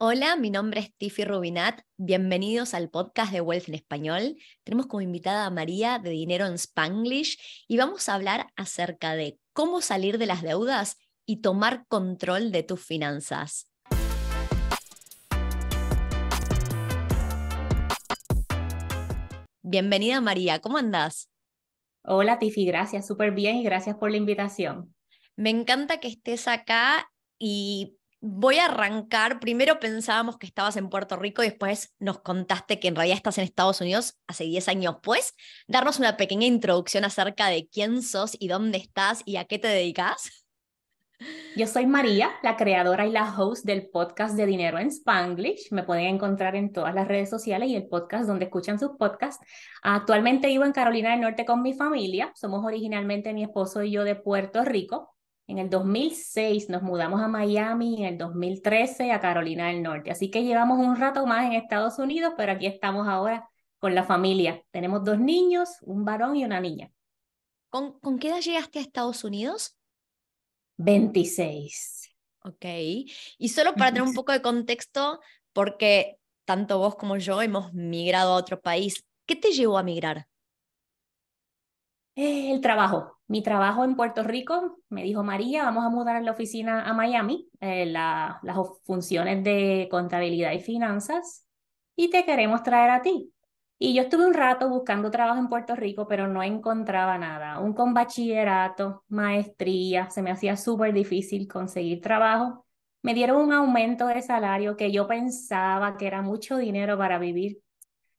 Hola, mi nombre es Tiffy Rubinat. Bienvenidos al podcast de Wealth en Español. Tenemos como invitada a María de Dinero en Spanglish y vamos a hablar acerca de cómo salir de las deudas y tomar control de tus finanzas. Bienvenida María, ¿cómo andás? Hola Tiffy, gracias, súper bien y gracias por la invitación. Me encanta que estés acá y Voy a arrancar. Primero pensábamos que estabas en Puerto Rico y después nos contaste que en realidad estás en Estados Unidos hace 10 años. ¿Puedes darnos una pequeña introducción acerca de quién sos y dónde estás y a qué te dedicas? Yo soy María, la creadora y la host del podcast de Dinero en Spanglish. Me pueden encontrar en todas las redes sociales y el podcast donde escuchan sus podcasts. Actualmente vivo en Carolina del Norte con mi familia. Somos originalmente mi esposo y yo de Puerto Rico. En el 2006 nos mudamos a Miami, en el 2013 a Carolina del Norte. Así que llevamos un rato más en Estados Unidos, pero aquí estamos ahora con la familia. Tenemos dos niños, un varón y una niña. ¿Con, ¿con qué edad llegaste a Estados Unidos? 26. Ok. Y solo para tener un poco de contexto, porque tanto vos como yo hemos migrado a otro país, ¿qué te llevó a migrar? El trabajo. Mi trabajo en Puerto Rico, me dijo María, vamos a mudar la oficina a Miami, eh, las funciones de contabilidad y finanzas, y te queremos traer a ti. Y yo estuve un rato buscando trabajo en Puerto Rico, pero no encontraba nada. Un con bachillerato, maestría, se me hacía súper difícil conseguir trabajo. Me dieron un aumento de salario que yo pensaba que era mucho dinero para vivir.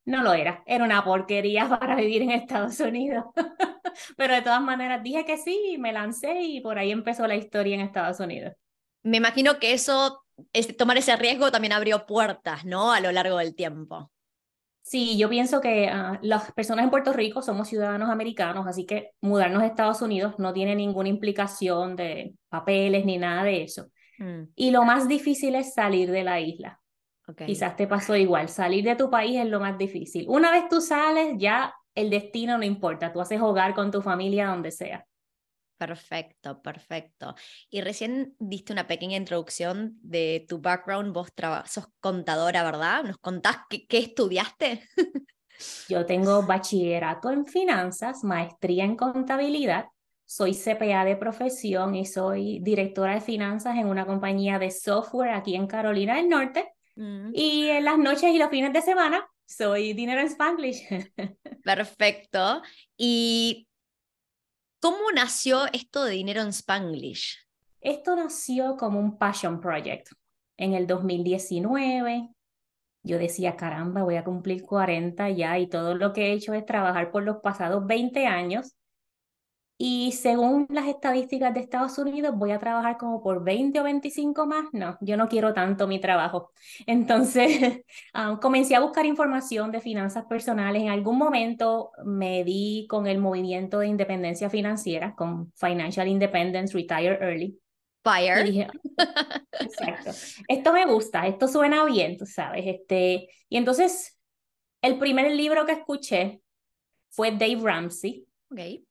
No lo era, era una porquería para vivir en Estados Unidos. Pero de todas maneras dije que sí, me lancé y por ahí empezó la historia en Estados Unidos. Me imagino que eso, tomar ese riesgo también abrió puertas, ¿no? A lo largo del tiempo. Sí, yo pienso que ah, las personas en Puerto Rico somos ciudadanos americanos, así que mudarnos a Estados Unidos no tiene ninguna implicación de papeles ni nada de eso. Mm. Y lo más difícil es salir de la isla. Quizás te pasó igual, salir de tu país es lo más difícil. Una vez tú sales, ya el destino no importa, tú haces hogar con tu familia donde sea. Perfecto, perfecto. Y recién diste una pequeña introducción de tu background, vos sos contadora, ¿verdad? ¿Nos contás qué, qué estudiaste? Yo tengo bachillerato en finanzas, maestría en contabilidad, soy CPA de profesión y soy directora de finanzas en una compañía de software aquí en Carolina del Norte. Mm. Y en las noches y los fines de semana soy dinero en Spanglish. Perfecto. ¿Y cómo nació esto de dinero en Spanglish? Esto nació como un passion project. En el 2019, yo decía, caramba, voy a cumplir 40 ya y todo lo que he hecho es trabajar por los pasados 20 años y según las estadísticas de Estados Unidos, voy a trabajar como por 20 o 25 más. No, yo no quiero tanto mi trabajo. Entonces, ah, comencé a buscar información de finanzas personales. En algún momento me di con el movimiento de independencia financiera, con Financial Independence Retire Early. Fire. Dije, exacto. Esto me gusta, esto suena bien, tú sabes. Este, y entonces, el primer libro que escuché fue Dave Ramsey. Okay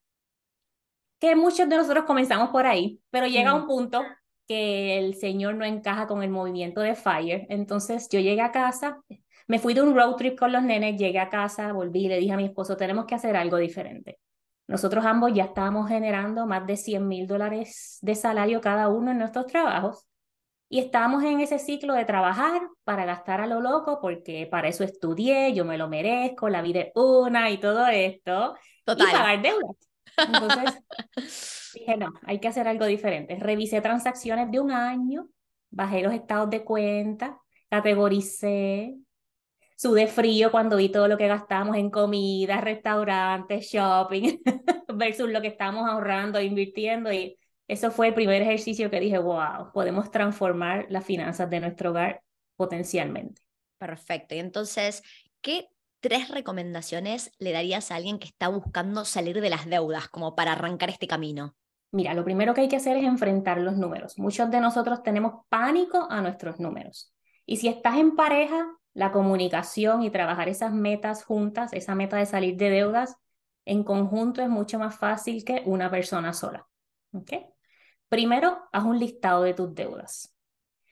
que muchos de nosotros comenzamos por ahí, pero llega un punto que el Señor no encaja con el movimiento de Fire. Entonces yo llegué a casa, me fui de un road trip con los nenes, llegué a casa, volví y le dije a mi esposo, tenemos que hacer algo diferente. Nosotros ambos ya estábamos generando más de 100 mil dólares de salario cada uno en nuestros trabajos y estábamos en ese ciclo de trabajar para gastar a lo loco, porque para eso estudié, yo me lo merezco, la vida es una y todo esto, Total. y pagar deudas. Entonces dije, no, hay que hacer algo diferente. Revisé transacciones de un año, bajé los estados de cuenta, categoricé, sudé frío cuando vi todo lo que gastamos en comida, restaurantes, shopping, versus lo que estamos ahorrando, invirtiendo. Y eso fue el primer ejercicio que dije, wow, podemos transformar las finanzas de nuestro hogar potencialmente. Perfecto. Y entonces, ¿qué tres recomendaciones le darías a alguien que está buscando salir de las deudas como para arrancar este camino? Mira, lo primero que hay que hacer es enfrentar los números. Muchos de nosotros tenemos pánico a nuestros números. Y si estás en pareja, la comunicación y trabajar esas metas juntas, esa meta de salir de deudas en conjunto es mucho más fácil que una persona sola. ¿Okay? Primero, haz un listado de tus deudas.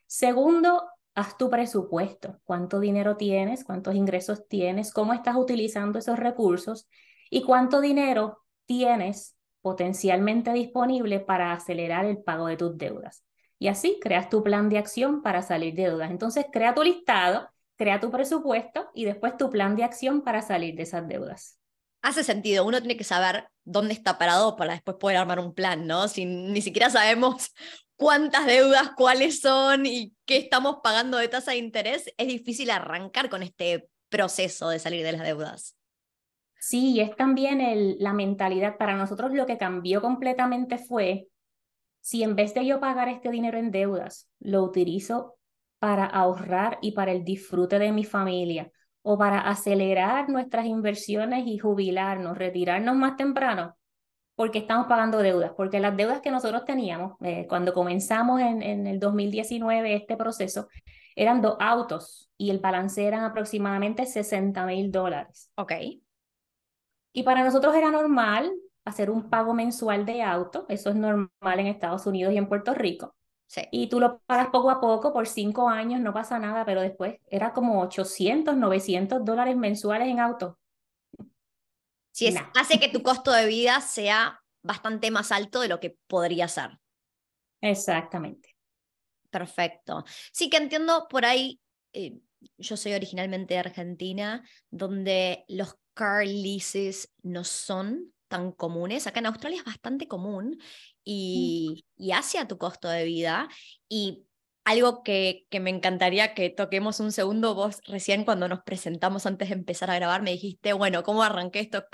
Segundo, haz tu presupuesto, cuánto dinero tienes, cuántos ingresos tienes, cómo estás utilizando esos recursos y cuánto dinero tienes potencialmente disponible para acelerar el pago de tus deudas. Y así creas tu plan de acción para salir de deudas. Entonces, crea tu listado, crea tu presupuesto y después tu plan de acción para salir de esas deudas. Hace sentido, uno tiene que saber dónde está parado para después poder armar un plan, ¿no? Si ni siquiera sabemos cuántas deudas, cuáles son y qué estamos pagando de tasa de interés, es difícil arrancar con este proceso de salir de las deudas. Sí, es también el, la mentalidad. Para nosotros lo que cambió completamente fue, si en vez de yo pagar este dinero en deudas, lo utilizo para ahorrar y para el disfrute de mi familia o para acelerar nuestras inversiones y jubilarnos, retirarnos más temprano, porque estamos pagando deudas, porque las deudas que nosotros teníamos eh, cuando comenzamos en, en, el 2019 este proceso eran dos autos y el balance eran aproximadamente 60 mil dólares. Ok. Y para nosotros era normal hacer un pago mensual de auto, eso es normal en Estados Unidos y en Puerto Rico. Sí. Y tú lo pagas poco a poco por cinco años, no pasa nada, pero después era como 800, 900 dólares mensuales en auto. Sí, es, hace que tu costo de vida sea bastante más alto de lo que podría ser. Exactamente. Perfecto. Sí que entiendo por ahí, eh, yo soy originalmente de Argentina, donde los car leases no son tan comunes. Acá en Australia es bastante común y, y hace a tu costo de vida. Y algo que, que, me encantaría que toquemos un segundo, vos recién cuando nos presentamos antes de empezar a grabar me dijiste, bueno, ¿cómo arranqué esto?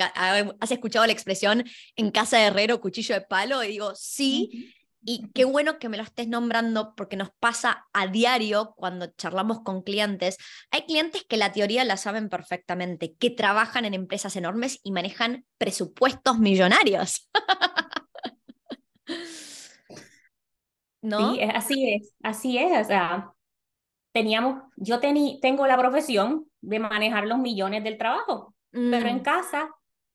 ¿Has escuchado la expresión en casa de herrero, cuchillo de palo? Y digo, sí, y qué bueno que me lo estés nombrando porque nos pasa a diario cuando charlamos con clientes. Hay clientes que la teoría la saben perfectamente, que trabajan en empresas enormes y manejan presupuestos millonarios. ¿no? Sí, así es, así es. O sea, teníamos, yo tení, tengo la profesión de manejar los millones del trabajo, pero en mm. casa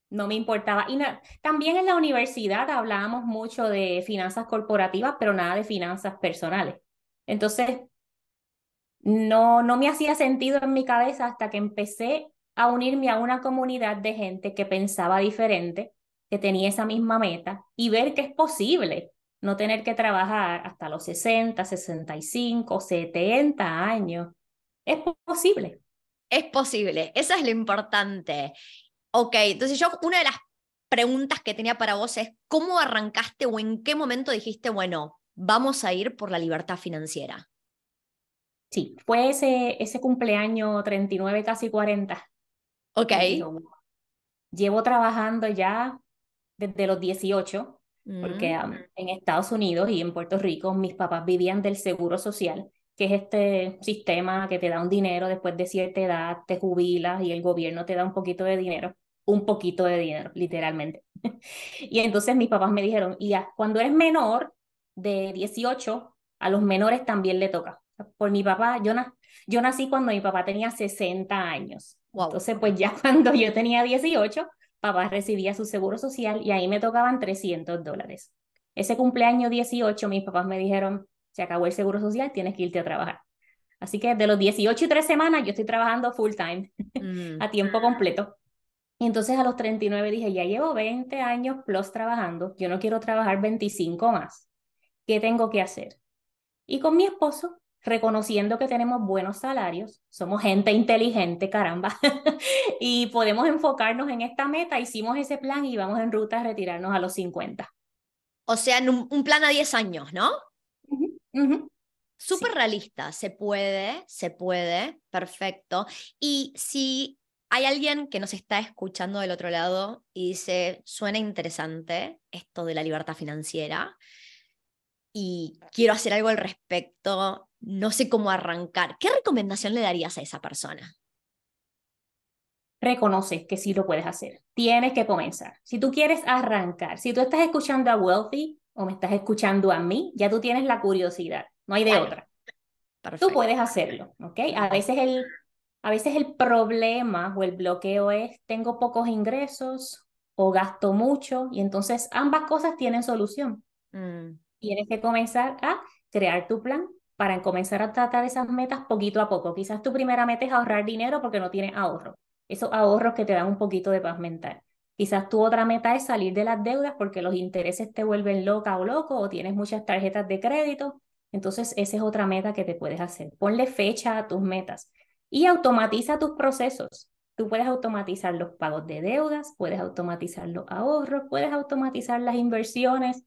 no me importaba. Y también en la universidad hablábamos mucho de finanzas corporativas, pero nada de finanzas personales. Entonces, no, no me hacía sentido en mi cabeza hasta que empecé a unirme a una comunidad de gente que pensaba diferente, que tenía esa misma meta y ver que es posible no tener que trabajar hasta los 60, 65, 70 años. Es posible. Es posible, eso es lo importante. Ok, entonces yo una de las preguntas que tenía para vos es, ¿cómo arrancaste o en qué momento dijiste, bueno, vamos a ir por la libertad financiera? Sí, fue ese, ese cumpleaños 39, casi 40. Ok. Llevo trabajando ya desde los 18 porque mm. en Estados Unidos y en Puerto Rico mis papás vivían del seguro social, que es este sistema que te da un dinero después de cierta edad, te jubilas y el gobierno te da un poquito de dinero, un poquito de dinero, literalmente. y entonces mis papás me dijeron, y ya, cuando eres menor de 18, a los menores también le toca. Por mi papá, yo, yo nací cuando mi papá tenía 60 años. Entonces, pues ya cuando yo tenía 18, papá recibía su seguro social y ahí me tocaban 300 dólares. Ese cumpleaños 18, mis papás me dijeron, se acabó el seguro social, tienes que irte a trabajar. Así que de los 18 y 3 semanas yo estoy trabajando full time, mm. a tiempo completo. Y entonces a los 39 dije, ya llevo 20 años plus trabajando, yo no quiero trabajar 25 más. ¿Qué tengo que hacer? Y con mi esposo reconociendo que tenemos buenos salarios, somos gente inteligente, caramba, y podemos enfocarnos en esta meta, hicimos ese plan y vamos en ruta a retirarnos a los 50. O sea, un, plan a 10 años, ¿no? Súper realista, se puede, se puede, perfecto. Y si hay alguien que nos está escuchando del otro lado y dice, suena interesante esto de la libertad financiera y quiero hacer algo al respecto, no sé cómo arrancar, ¿qué recomendación le darías a esa persona? Reconoce que sí lo puedes hacer. Tienes que comenzar. Si tú quieres arrancar, si tú estás escuchando a Wealthy o me estás escuchando a mí, ya tú tienes la curiosidad, no hay de otra. Tú puedes hacerlo, ¿ok? A veces el, a veces el problema o el bloqueo es tengo pocos ingresos o gasto mucho y entonces ambas cosas tienen solución. Mm. Tienes que comenzar a crear tu plan, para comenzar a tratar esas metas poquito a poco. Quizás tu primera meta es ahorrar dinero porque no tienes ahorro. Esos ahorros que te dan un poquito de paz mental. Quizás tu otra meta es salir de las deudas porque los intereses te vuelven loca o loco o tienes muchas tarjetas de crédito. Entonces, esa es otra meta que te puedes hacer. Ponle fecha a tus metas y automatiza tus procesos. Tú puedes automatizar los pagos de deudas, puedes automatizar los ahorros, puedes automatizar las inversiones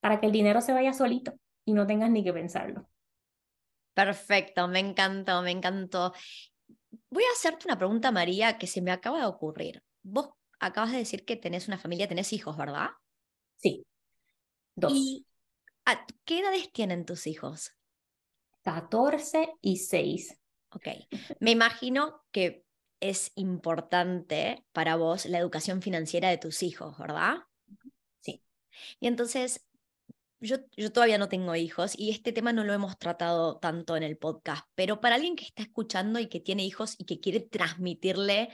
para que el dinero se vaya solito y no tengas ni que pensarlo. Perfecto, me encantó, me encantó. Voy a hacerte una pregunta, María, que se me acaba de ocurrir. Vos acabas de decir que tenés una familia, tenés hijos, ¿verdad? Sí, dos. ¿Y a qué edades tienen tus hijos? 14 y 6. Ok, me imagino que es importante para vos la educación financiera de tus hijos, ¿verdad? Sí. Y entonces, yo, todavía no tengo hijos y este tema no lo hemos tratado tanto en el podcast, pero para alguien que está escuchando y que tiene hijos y que quiere transmitirle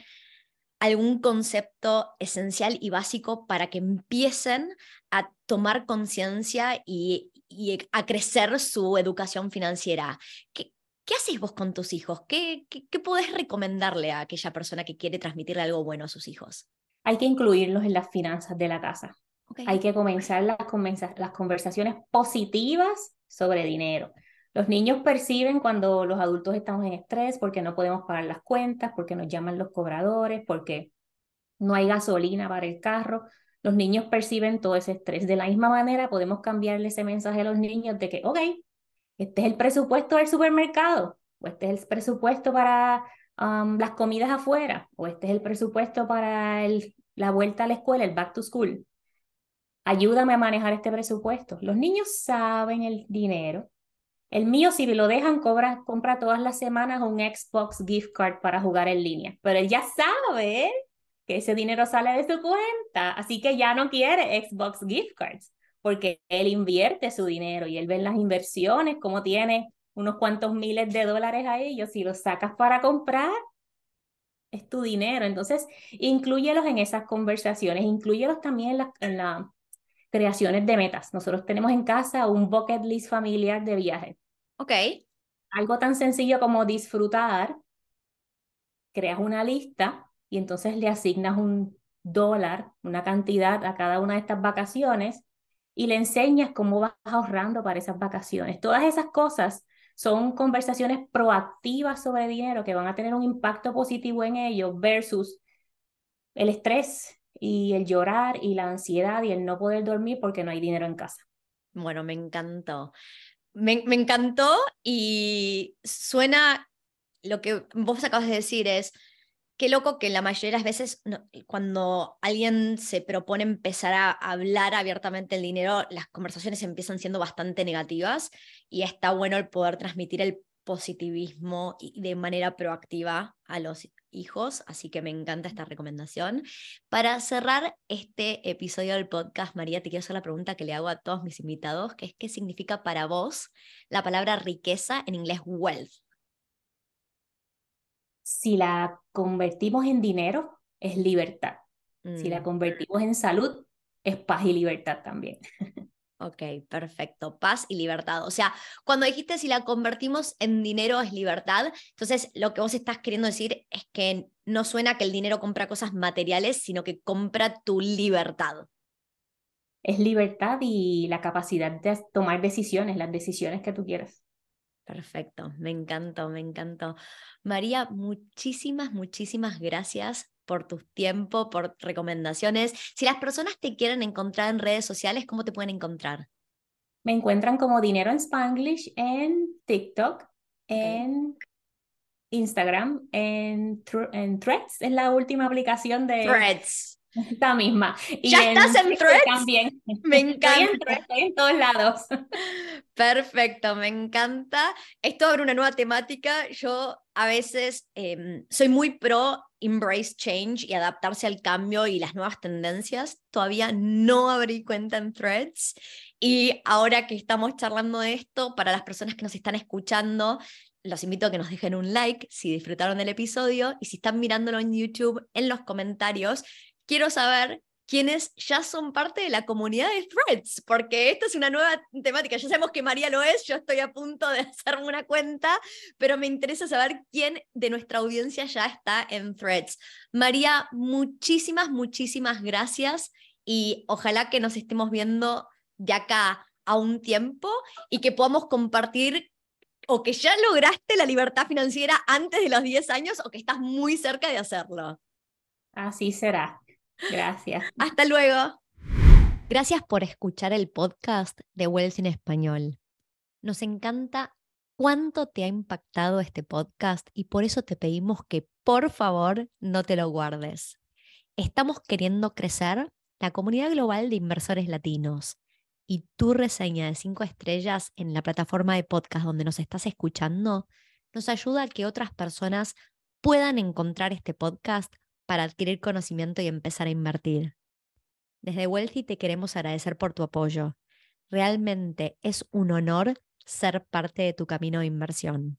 algún concepto esencial y básico para que empiecen a tomar conciencia y, a crecer su educación financiera. ¿Qué, ¿Qué haces vos con tus hijos? ¿Qué, qué, qué podés recomendarle a aquella persona que quiere transmitirle algo bueno a sus hijos? Hay que incluirlos en las finanzas de la casa. Hay que comenzar las, conversaciones positivas sobre dinero. Los niños perciben cuando los adultos estamos en estrés porque no podemos pagar las cuentas, porque nos llaman los cobradores, porque no hay gasolina para el carro. Los niños perciben todo ese estrés. De la misma manera, podemos cambiarle ese mensaje a los niños de que, ok, este es el presupuesto del supermercado, o este es el presupuesto para um, las comidas afuera, o este es el presupuesto para la vuelta a la escuela, el back to school ayúdame a manejar este presupuesto. Los niños saben el dinero. El mío, si lo dejan, cobra, compra todas las semanas un Xbox gift card para jugar en línea. Pero él ya sabe que ese dinero sale de su cuenta, así que ya no quiere Xbox gift cards, porque él invierte su dinero y él ve las inversiones, como tiene unos cuantos miles de dólares a ellos, si los sacas para comprar, es tu dinero. Entonces, incluyelos en esas conversaciones, incluyelos también en la, en la creaciones de metas. Nosotros tenemos en casa un bucket list familiar de viaje. Ok. Algo tan sencillo como disfrutar, creas una lista y entonces le asignas un dólar, una cantidad a cada una de estas vacaciones y le enseñas cómo vas ahorrando para esas vacaciones. Todas esas cosas son conversaciones proactivas sobre dinero que van a tener un impacto positivo en ellos versus el estrés y el llorar y la ansiedad y el no poder dormir porque no hay dinero en casa. Bueno, me encantó. Me, me encantó y suena, lo que vos acabas de decir es, qué loco que la mayoría de las veces cuando alguien se propone empezar a hablar abiertamente el dinero, las conversaciones empiezan siendo bastante negativas y está bueno el poder transmitir el positivismo y de manera proactiva a los hijos, así que me encanta esta recomendación. Para cerrar este episodio del podcast, María, te quiero hacer la pregunta que le hago a todos mis invitados, que es ¿qué significa para vos la palabra riqueza en inglés wealth? Si la convertimos en dinero, es libertad. Si la mm. convertimos en salud, es paz y libertad también. Ok, perfecto. Paz y libertad. O sea, cuando dijiste si la convertimos en dinero es libertad, entonces lo que vos estás queriendo decir es que no suena que el dinero compra cosas materiales, sino que compra tu libertad. Es libertad y la capacidad de tomar decisiones, las decisiones que tú quieras. Perfecto, me encantó, me encantó. María, muchísimas, muchísimas gracias por tu tiempo, por recomendaciones. Si las personas te quieren encontrar en redes sociales, ¿cómo te pueden encontrar? Me encuentran como Dinero en Spanglish en TikTok, en Instagram, en, en Threads, es la última aplicación de... Threads. Esta misma. ¿Ya estás en Threads? También. Me encanta. Estoy en, todos lados. Perfecto, me encanta. Esto abre una nueva temática. Yo a veces em, soy muy pro embrace change y adaptarse al cambio y las nuevas tendencias. Todavía no abrí cuenta en Threads. Y ahora que estamos charlando de esto, para las personas que nos están escuchando, los invito a que nos dejen un like si disfrutaron del episodio y si están mirándolo en YouTube, en los comentarios Quiero saber quienes ya son parte de la comunidad de Threads, porque esta es una nueva temática. Ya sabemos que María lo es, yo estoy a punto de hacerme una cuenta, pero me interesa saber quién de nuestra audiencia ya está en Threads. María, muchísimas, muchísimas gracias y ojalá que nos estemos viendo de acá a un tiempo y que podamos compartir o que ya lograste la libertad financiera antes de los 10 años o que estás muy cerca de hacerlo. Así será. Gracias. Hasta luego. Gracias por escuchar el podcast de Wells en Español. Nos encanta cuánto te ha impactado este podcast y por eso te pedimos que por favor no te lo guardes. Estamos queriendo crecer la comunidad global de inversores latinos y tu reseña de cinco estrellas en la plataforma de podcast donde nos estás escuchando nos ayuda a que otras personas puedan encontrar este podcast para adquirir conocimiento y empezar a invertir. Desde Wealthy te queremos agradecer por tu apoyo. Realmente es un honor ser parte de tu camino de inversión.